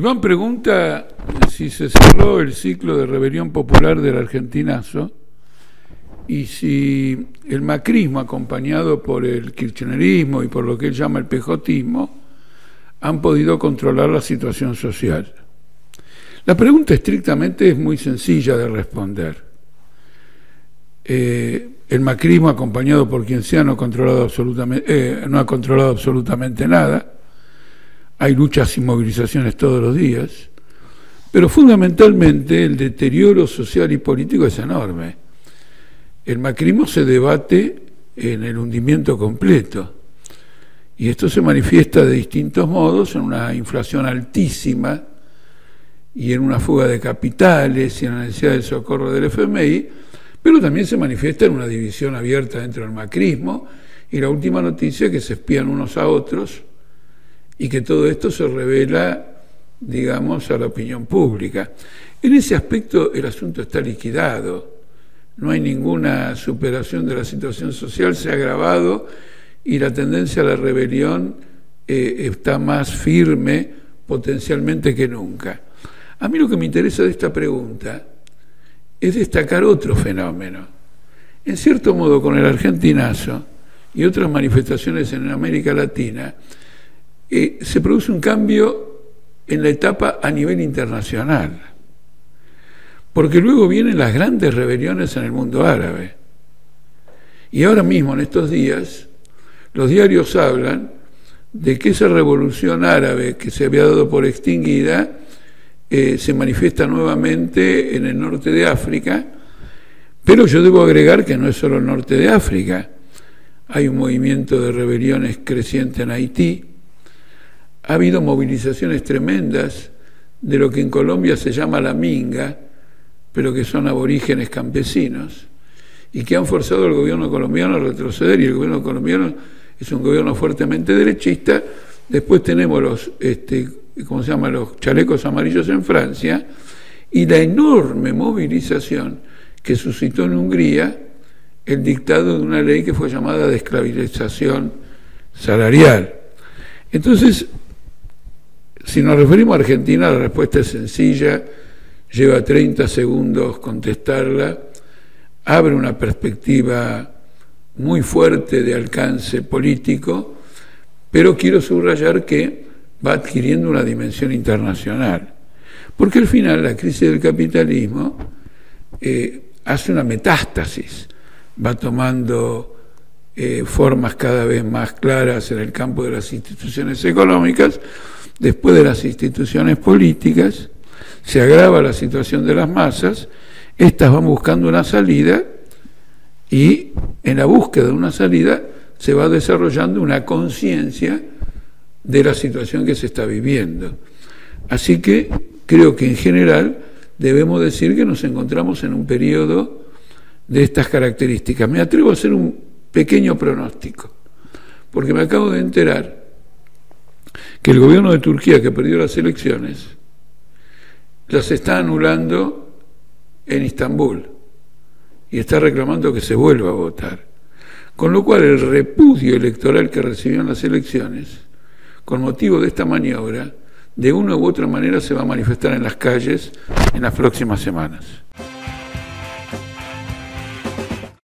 Iván pregunta si se cerró el ciclo de rebelión popular del argentinazo y si el macrismo, acompañado por el kirchnerismo y por lo que él llama el pejotismo, han podido controlar la situación social. La pregunta estrictamente es muy sencilla de responder. Eh, el macrismo, acompañado por quien sea, no, controlado absolutamente, eh, no ha controlado absolutamente nada hay luchas y movilizaciones todos los días, pero fundamentalmente el deterioro social y político es enorme. El macrismo se debate en el hundimiento completo y esto se manifiesta de distintos modos en una inflación altísima y en una fuga de capitales y en la necesidad del socorro del FMI, pero también se manifiesta en una división abierta dentro del macrismo y la última noticia es que se espían unos a otros y que todo esto se revela, digamos, a la opinión pública. En ese aspecto el asunto está liquidado, no hay ninguna superación de la situación social, se ha agravado y la tendencia a la rebelión eh, está más firme potencialmente que nunca. A mí lo que me interesa de esta pregunta es destacar otro fenómeno. En cierto modo, con el argentinazo y otras manifestaciones en América Latina, eh, se produce un cambio en la etapa a nivel internacional, porque luego vienen las grandes rebeliones en el mundo árabe. Y ahora mismo, en estos días, los diarios hablan de que esa revolución árabe que se había dado por extinguida eh, se manifiesta nuevamente en el norte de África, pero yo debo agregar que no es solo el norte de África, hay un movimiento de rebeliones creciente en Haití, ha habido movilizaciones tremendas de lo que en Colombia se llama la minga, pero que son aborígenes campesinos, y que han forzado al gobierno colombiano a retroceder, y el gobierno colombiano es un gobierno fuertemente derechista. Después tenemos los, este, ¿cómo se llama?, los chalecos amarillos en Francia, y la enorme movilización que suscitó en Hungría el dictado de una ley que fue llamada de esclavización salarial. Entonces, si nos referimos a Argentina, la respuesta es sencilla, lleva 30 segundos contestarla, abre una perspectiva muy fuerte de alcance político, pero quiero subrayar que va adquiriendo una dimensión internacional, porque al final la crisis del capitalismo eh, hace una metástasis, va tomando eh, formas cada vez más claras en el campo de las instituciones económicas, después de las instituciones políticas, se agrava la situación de las masas, estas van buscando una salida y en la búsqueda de una salida se va desarrollando una conciencia de la situación que se está viviendo. Así que creo que en general debemos decir que nos encontramos en un periodo de estas características. Me atrevo a hacer un pequeño pronóstico, porque me acabo de enterar que el gobierno de Turquía, que perdió las elecciones, las está anulando en Estambul y está reclamando que se vuelva a votar. Con lo cual el repudio electoral que recibió en las elecciones, con motivo de esta maniobra, de una u otra manera se va a manifestar en las calles en las próximas semanas.